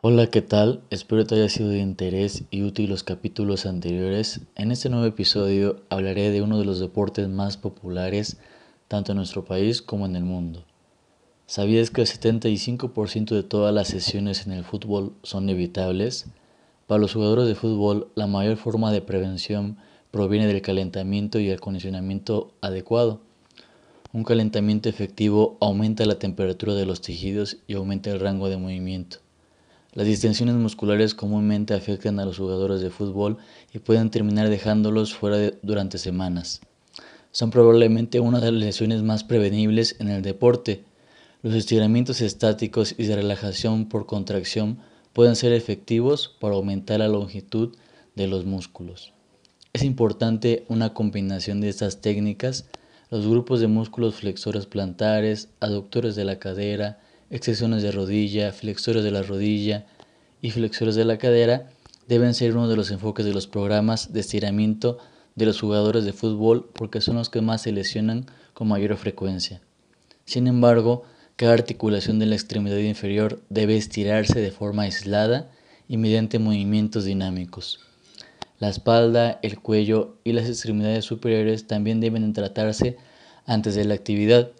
Hola, ¿qué tal? Espero te haya sido de interés y útil los capítulos anteriores. En este nuevo episodio hablaré de uno de los deportes más populares tanto en nuestro país como en el mundo. ¿Sabías que el 75% de todas las sesiones en el fútbol son evitables? Para los jugadores de fútbol, la mayor forma de prevención proviene del calentamiento y acondicionamiento adecuado. Un calentamiento efectivo aumenta la temperatura de los tejidos y aumenta el rango de movimiento. Las distensiones musculares comúnmente afectan a los jugadores de fútbol y pueden terminar dejándolos fuera durante semanas. Son probablemente una de las lesiones más prevenibles en el deporte. Los estiramientos estáticos y de relajación por contracción pueden ser efectivos para aumentar la longitud de los músculos. Es importante una combinación de estas técnicas. Los grupos de músculos flexores plantares, aductores de la cadera, extensiones de rodilla, flexores de la rodilla y flexores de la cadera deben ser uno de los enfoques de los programas de estiramiento de los jugadores de fútbol porque son los que más se lesionan con mayor frecuencia. Sin embargo, cada articulación de la extremidad inferior debe estirarse de forma aislada y mediante movimientos dinámicos. La espalda, el cuello y las extremidades superiores también deben tratarse antes de la actividad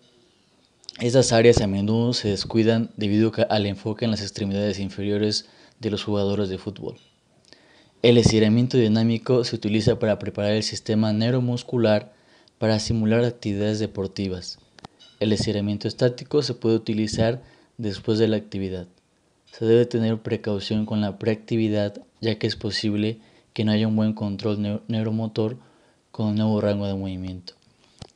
estas áreas a menudo se descuidan debido al enfoque en las extremidades inferiores de los jugadores de fútbol. El estiramiento dinámico se utiliza para preparar el sistema neuromuscular para simular actividades deportivas. El estiramiento estático se puede utilizar después de la actividad. Se debe tener precaución con la preactividad ya que es posible que no haya un buen control neuromotor con un nuevo rango de movimiento.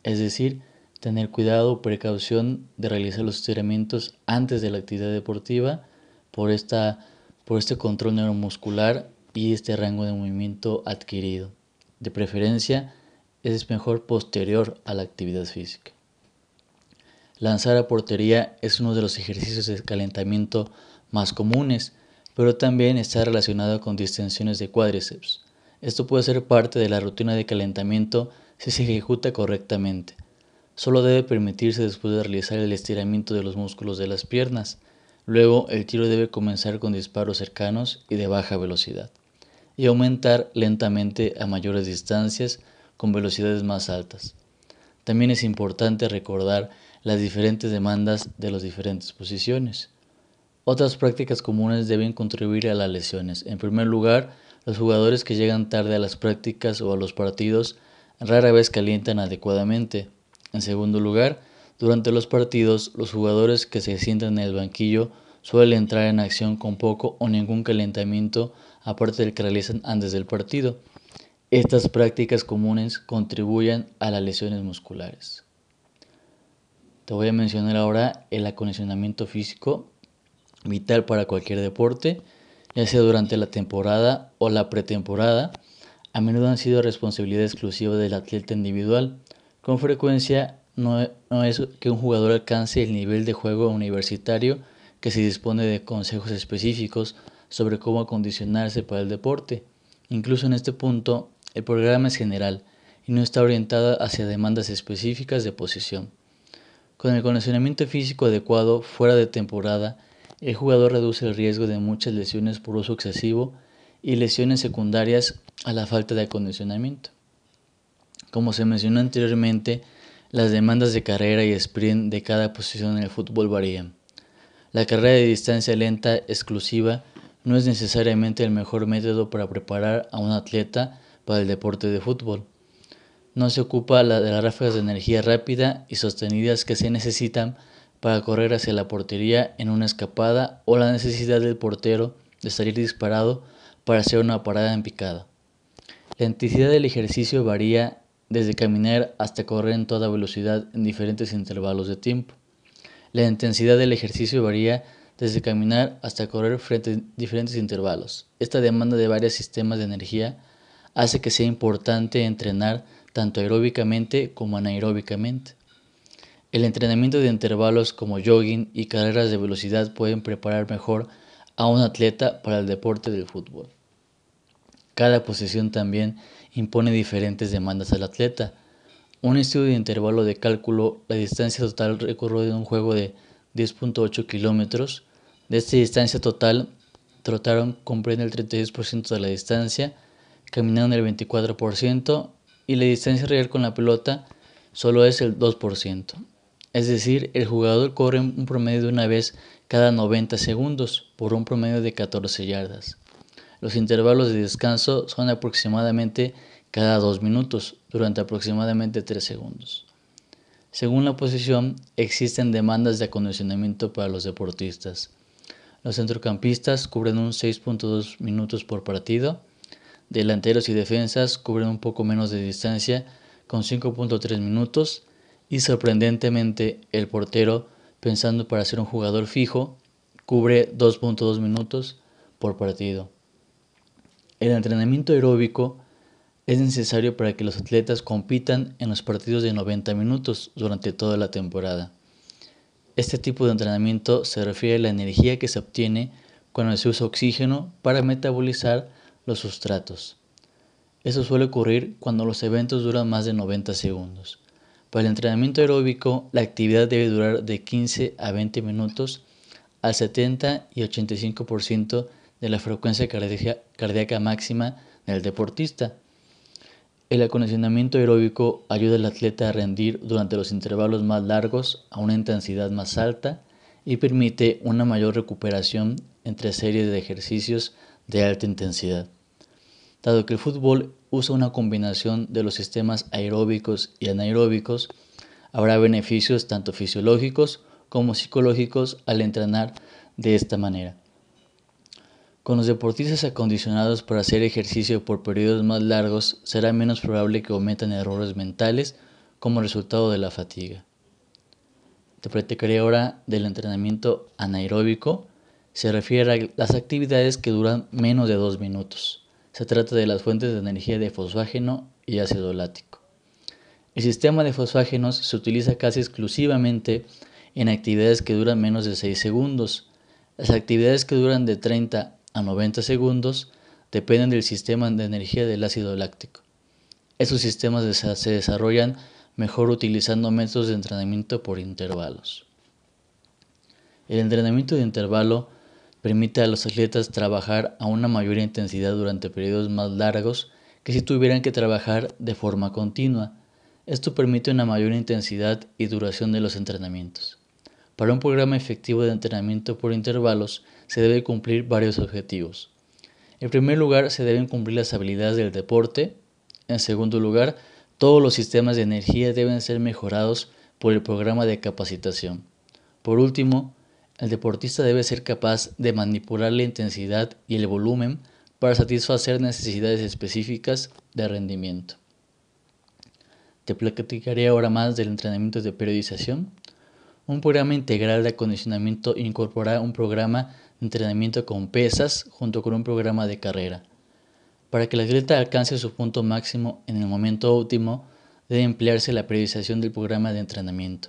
Es decir, tener cuidado o precaución de realizar los estiramientos antes de la actividad deportiva por, esta, por este control neuromuscular y este rango de movimiento adquirido. De preferencia, es mejor posterior a la actividad física. Lanzar a portería es uno de los ejercicios de calentamiento más comunes, pero también está relacionado con distensiones de cuádriceps. Esto puede ser parte de la rutina de calentamiento si se ejecuta correctamente. Solo debe permitirse después de realizar el estiramiento de los músculos de las piernas. Luego el tiro debe comenzar con disparos cercanos y de baja velocidad y aumentar lentamente a mayores distancias con velocidades más altas. También es importante recordar las diferentes demandas de las diferentes posiciones. Otras prácticas comunes deben contribuir a las lesiones. En primer lugar, los jugadores que llegan tarde a las prácticas o a los partidos rara vez calientan adecuadamente. En segundo lugar, durante los partidos, los jugadores que se sientan en el banquillo suelen entrar en acción con poco o ningún calentamiento aparte del que realizan antes del partido. Estas prácticas comunes contribuyen a las lesiones musculares. Te voy a mencionar ahora el acondicionamiento físico, vital para cualquier deporte, ya sea durante la temporada o la pretemporada. A menudo han sido responsabilidad exclusiva del atleta individual. Con frecuencia no, es que un jugador alcance el nivel de juego universitario que se dispone de consejos específicos sobre cómo acondicionarse para el deporte. Incluso en este punto, el programa es general y no está orientado hacia demandas específicas de posición. Con el condicionamiento físico adecuado fuera de temporada, el jugador reduce el riesgo de muchas lesiones por uso excesivo y lesiones secundarias a la falta de acondicionamiento. Como se mencionó anteriormente, las demandas de carrera y sprint de cada posición en el fútbol varían. La carrera de distancia lenta exclusiva no es necesariamente el mejor método para preparar a un atleta para el deporte de fútbol. No se ocupa de las ráfagas de energía rápida y sostenidas que se necesitan para correr hacia la portería en una escapada o la necesidad del portero de salir disparado para hacer una parada en picada. La intensidad del ejercicio varía desde caminar hasta correr en toda velocidad en diferentes intervalos de tiempo. La intensidad del ejercicio varía desde caminar hasta correr frente a diferentes intervalos. Esta demanda de varios sistemas de energía hace que sea importante entrenar tanto aeróbicamente como anaeróbicamente. El entrenamiento de intervalos como jogging y carreras de velocidad pueden preparar mejor a un atleta para el deporte del fútbol. Cada posición también impone diferentes demandas al atleta. Un estudio de intervalo de cálculo la distancia total recorrido de un juego de 10.8 kilómetros. De esta distancia total, trotaron comprende el 36% de la distancia, caminaron el 24% y la distancia real con la pelota solo es el 2%. Es decir, el jugador corre un promedio de una vez cada 90 segundos por un promedio de 14 yardas. Los intervalos de descanso son aproximadamente cada 2 minutos durante aproximadamente 3 segundos. Según la posición, existen demandas de acondicionamiento para los deportistas. Los centrocampistas cubren un 6.2 minutos por partido, delanteros y defensas cubren un poco menos de distancia con 5.3 minutos y sorprendentemente el portero, pensando para ser un jugador fijo, cubre 2.2 minutos por partido. El entrenamiento aeróbico es necesario para que los atletas compitan en los partidos de 90 minutos durante toda la temporada. Este tipo de entrenamiento se refiere a la energía que se obtiene cuando se usa oxígeno para metabolizar los sustratos. Eso suele ocurrir cuando los eventos duran más de 90 segundos. Para el entrenamiento aeróbico, la actividad debe durar de 15 a 20 minutos al 70 y 85% de la frecuencia cardíaca máxima del deportista. El acondicionamiento aeróbico ayuda al atleta a rendir durante los intervalos más largos a una intensidad más alta y permite una mayor recuperación entre series de ejercicios de alta intensidad. Dado que el fútbol usa una combinación de los sistemas aeróbicos y anaeróbicos, habrá beneficios tanto fisiológicos como psicológicos al entrenar de esta manera. Con los deportistas acondicionados para hacer ejercicio por periodos más largos, será menos probable que cometan errores mentales como resultado de la fatiga. Te platicaré ahora del entrenamiento anaeróbico. Se refiere a las actividades que duran menos de dos minutos. Se trata de las fuentes de energía de fosfágeno y ácido lático. El sistema de fosfágenos se utiliza casi exclusivamente en actividades que duran menos de 6 segundos. Las actividades que duran de 30 a 90 segundos dependen del sistema de energía del ácido láctico. Esos sistemas se desarrollan mejor utilizando métodos de entrenamiento por intervalos. El entrenamiento de intervalo permite a los atletas trabajar a una mayor intensidad durante periodos más largos que si tuvieran que trabajar de forma continua. Esto permite una mayor intensidad y duración de los entrenamientos. Para un programa efectivo de entrenamiento por intervalos se debe cumplir varios objetivos. En primer lugar, se deben cumplir las habilidades del deporte. En segundo lugar, todos los sistemas de energía deben ser mejorados por el programa de capacitación. Por último, el deportista debe ser capaz de manipular la intensidad y el volumen para satisfacer necesidades específicas de rendimiento. Te platicaré ahora más del entrenamiento de periodización. Un programa integral de acondicionamiento incorpora un programa de entrenamiento con pesas junto con un programa de carrera. Para que el atleta alcance su punto máximo en el momento óptimo, debe emplearse la periodización del programa de entrenamiento.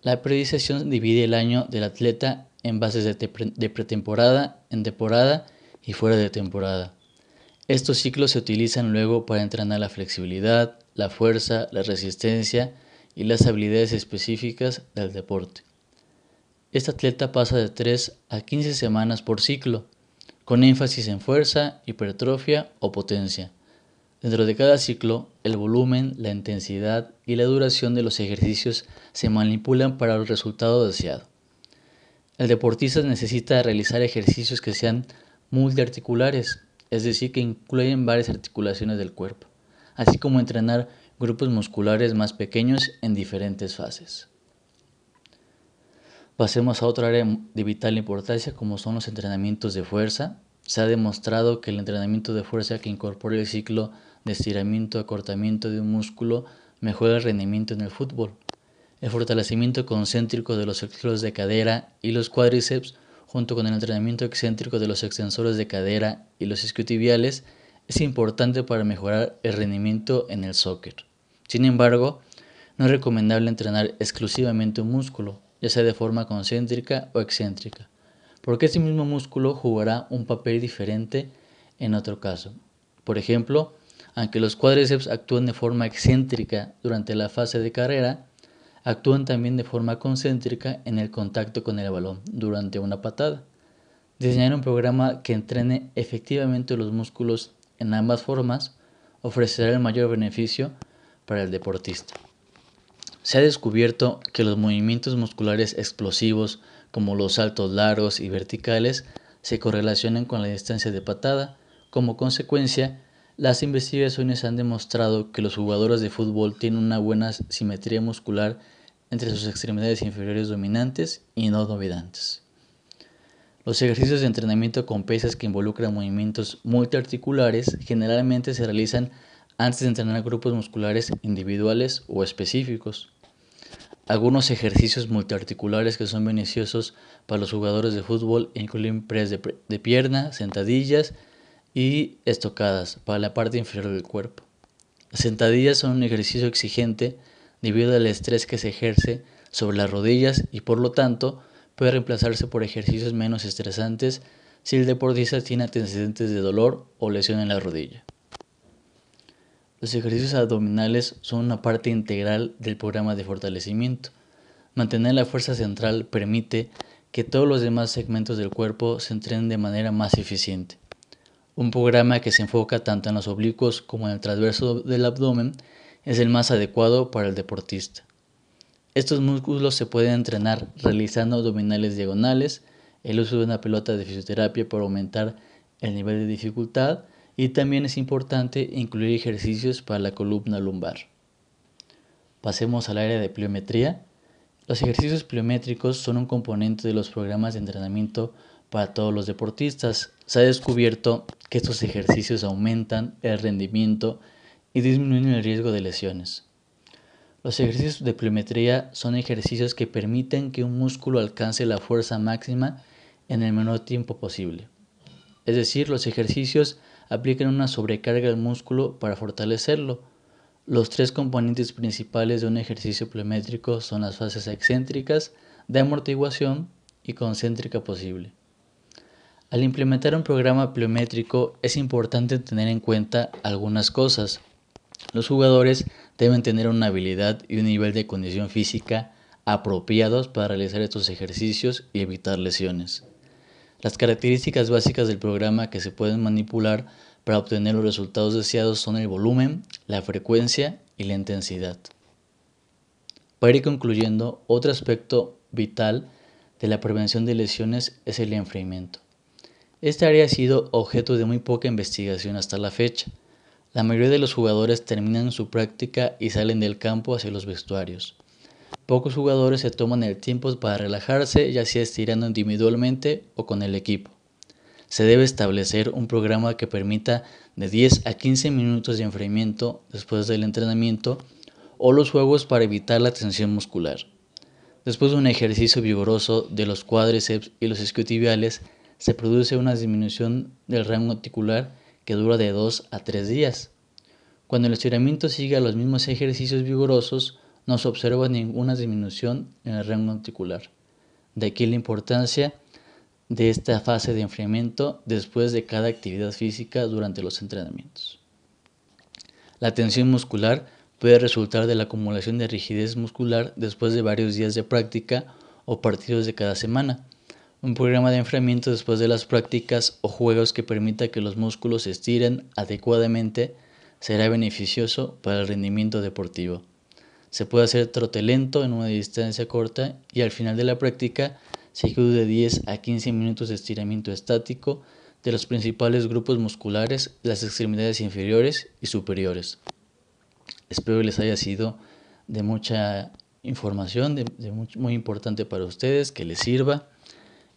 La periodización divide el año del atleta en bases de, pretemporada, en temporada y fuera de temporada. Estos ciclos se utilizan luego para entrenar la flexibilidad, la fuerza, la resistencia y las habilidades específicas del deporte. Este atleta pasa de 3 a 15 semanas por ciclo, con énfasis en fuerza, hipertrofia o potencia. Dentro de cada ciclo, el volumen, la intensidad y la duración de los ejercicios se manipulan para el resultado deseado. El deportista necesita realizar ejercicios que sean multiarticulares, es decir, que incluyen varias articulaciones del cuerpo, así como entrenar grupos musculares más pequeños en diferentes fases. Pasemos a otra área de vital importancia como son los entrenamientos de fuerza. Se ha demostrado que el entrenamiento de fuerza que incorpora el ciclo de estiramiento, acortamiento de un músculo mejora el rendimiento en el fútbol. El fortalecimiento concéntrico de los extensores de cadera y los cuádriceps, junto con el entrenamiento excéntrico de los extensores de cadera y los isquiotibiales, es importante para mejorar el rendimiento en el soccer. Sin embargo, no es recomendable entrenar exclusivamente un músculo, ya sea de forma concéntrica o excéntrica, porque ese mismo músculo jugará un papel diferente en otro caso. Por ejemplo, aunque los cuádriceps actúan de forma excéntrica durante la fase de carrera, actúan también de forma concéntrica en el contacto con el balón durante una patada. Diseñar un programa que entrene efectivamente los músculos en ambas formas ofrecerá el mayor beneficio para el deportista. Se ha descubierto que los movimientos musculares explosivos, como los saltos largos y verticales, se correlacionan con la distancia de patada. Como consecuencia, las investigaciones han demostrado que los jugadores de fútbol tienen una buena simetría muscular entre sus extremidades inferiores dominantes y no dominantes. Los ejercicios de entrenamiento con pesas que involucran movimientos multiarticulares generalmente se realizan antes de entrenar grupos musculares individuales o específicos. Algunos ejercicios multiarticulares que son beneficiosos para los jugadores de fútbol incluyen press de, de pierna, sentadillas y estocadas para la parte inferior del cuerpo. Las sentadillas son un ejercicio exigente debido al estrés que se ejerce sobre las rodillas y por lo tanto puede reemplazarse por ejercicios menos estresantes si el deportista tiene antecedentes de dolor o lesión en la rodilla. Los ejercicios abdominales son una parte integral del programa de fortalecimiento. Mantener la fuerza central permite que todos los demás segmentos del cuerpo se entrenen de manera más eficiente. Un programa que se enfoca tanto en los oblicuos como en el transverso del abdomen es el más adecuado para el deportista. Estos músculos se pueden entrenar realizando abdominales diagonales, el uso de una pelota de fisioterapia para aumentar el nivel de dificultad y también es importante incluir ejercicios para la columna lumbar. Pasemos al área de pliometría. Los ejercicios pliométricos son un componente de los programas de entrenamiento para todos los deportistas. Se ha descubierto que estos ejercicios aumentan el rendimiento y disminuyen el riesgo de lesiones. Los ejercicios de pliometría son ejercicios que permiten que un músculo alcance la fuerza máxima en el menor tiempo posible. Es decir, los ejercicios aplican una sobrecarga al músculo para fortalecerlo. Los tres componentes principales de un ejercicio pliométrico son las fases excéntricas, de amortiguación y concéntrica posible. Al implementar un programa pliométrico es importante tener en cuenta algunas cosas. Los jugadores deben tener una habilidad y un nivel de condición física apropiados para realizar estos ejercicios y evitar lesiones. Las características básicas del programa que se pueden manipular para obtener los resultados deseados son el volumen, la frecuencia y la intensidad. Para ir concluyendo, otro aspecto vital de la prevención de lesiones es el enfriamiento. Este área ha sido objeto de muy poca investigación hasta la fecha. La mayoría de los jugadores terminan su práctica y salen del campo hacia los vestuarios. Pocos jugadores se toman el tiempo para relajarse, ya sea estirando individualmente o con el equipo. Se debe establecer un programa que permita de 10 a 15 minutos de enfriamiento después del entrenamiento o los juegos para evitar la tensión muscular. Después de un ejercicio vigoroso de los cuádriceps y los isquiotibiales, se produce una disminución del rango articular que dura de 2 a 3 días. Cuando el estiramiento sigue a los mismos ejercicios vigorosos, no se observa ninguna disminución en el rango articular. De aquí la importancia de esta fase de enfriamiento después de cada actividad física durante los entrenamientos. La tensión muscular puede resultar de la acumulación de rigidez muscular después de varios días de práctica o partidos de cada semana un programa de enfriamiento después de las prácticas o juegos que permita que los músculos se estiren adecuadamente será beneficioso para el rendimiento deportivo. Se puede hacer trote lento en una distancia corta y al final de la práctica seguido de 10 a 15 minutos de estiramiento estático de los principales grupos musculares, las extremidades inferiores y superiores. Espero les haya sido de mucha información, de, muy importante para ustedes, que les sirva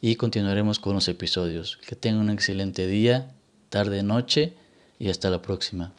y continuaremos con los episodios. Que tengan un excelente día, tarde, noche y hasta la próxima.